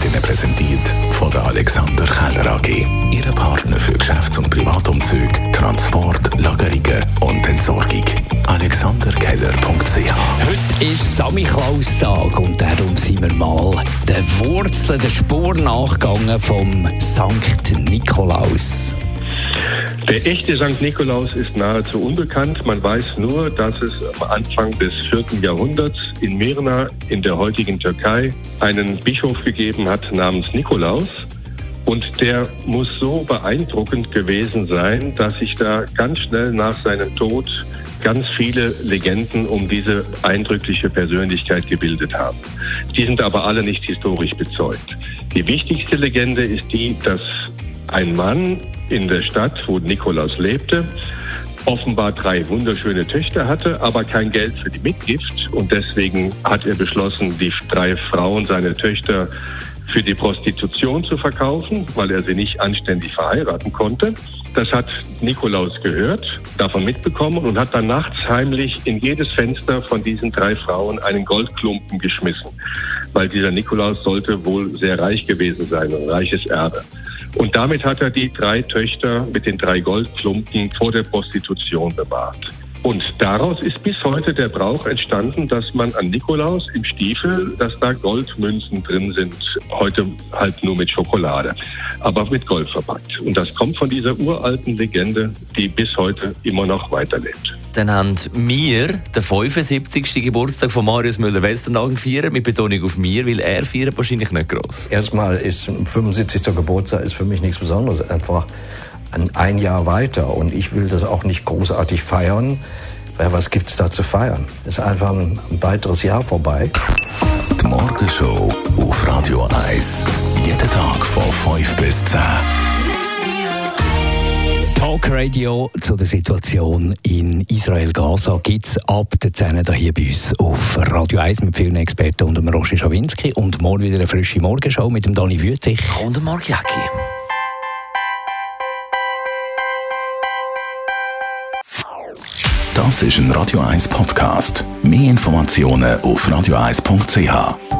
wird Ihnen präsentiert von der Alexander Keller AG. Ihre Partner für Geschäfts- und Privatumzug, Transport, Lagerungen und Entsorgung. AlexanderKeller.ch Heute ist Samichlaus-Tag und darum sind wir mal den Wurzeln, der Spur nachgegangen vom Sankt Nikolaus. Der echte St. Nikolaus ist nahezu unbekannt. Man weiß nur, dass es am Anfang des 4. Jahrhunderts in Mirna in der heutigen Türkei einen Bischof gegeben hat namens Nikolaus. Und der muss so beeindruckend gewesen sein, dass sich da ganz schnell nach seinem Tod ganz viele Legenden um diese eindrückliche Persönlichkeit gebildet haben. Die sind aber alle nicht historisch bezeugt. Die wichtigste Legende ist die, dass ein Mann in der Stadt, wo Nikolaus lebte, offenbar drei wunderschöne Töchter hatte, aber kein Geld für die Mitgift. Und deswegen hat er beschlossen, die drei Frauen, seine Töchter, für die Prostitution zu verkaufen, weil er sie nicht anständig verheiraten konnte. Das hat Nikolaus gehört, davon mitbekommen und hat dann nachts heimlich in jedes Fenster von diesen drei Frauen einen Goldklumpen geschmissen, weil dieser Nikolaus sollte wohl sehr reich gewesen sein, ein reiches Erbe. Und damit hat er die drei Töchter mit den drei Goldklumpen vor der Prostitution bewahrt. Und daraus ist bis heute der Brauch entstanden, dass man an Nikolaus im Stiefel, dass da Goldmünzen drin sind, heute halt nur mit Schokolade, aber mit Gold verpackt. Und das kommt von dieser uralten Legende, die bis heute immer noch weiterlebt. Dann haben wir den 75. Geburtstag von Marius Müller-Westernhagen gefeiert, mit Betonung auf mir, weil er feiert wahrscheinlich nicht groß. Erstmal ist 75. Geburtstag ist für mich nichts Besonderes, einfach ein Jahr weiter und ich will das auch nicht großartig feiern, weil was gibt es da zu feiern? Es ist einfach ein, ein weiteres Jahr vorbei. Die Morgenshow auf Radio 1. Jeden Tag von 5 bis 10. Talk Radio zu der Situation in Israel-Gaza gibt es ab der 10 hier bei uns auf Radio 1 mit vielen Experten und dem Roger Schawinski und morgen wieder eine frische Morgenshow mit dem Dani Wüthrich und dem Mark Jäcki. Das ist ein Radio 1 Podcast. Mehr Informationen auf radio1.ch.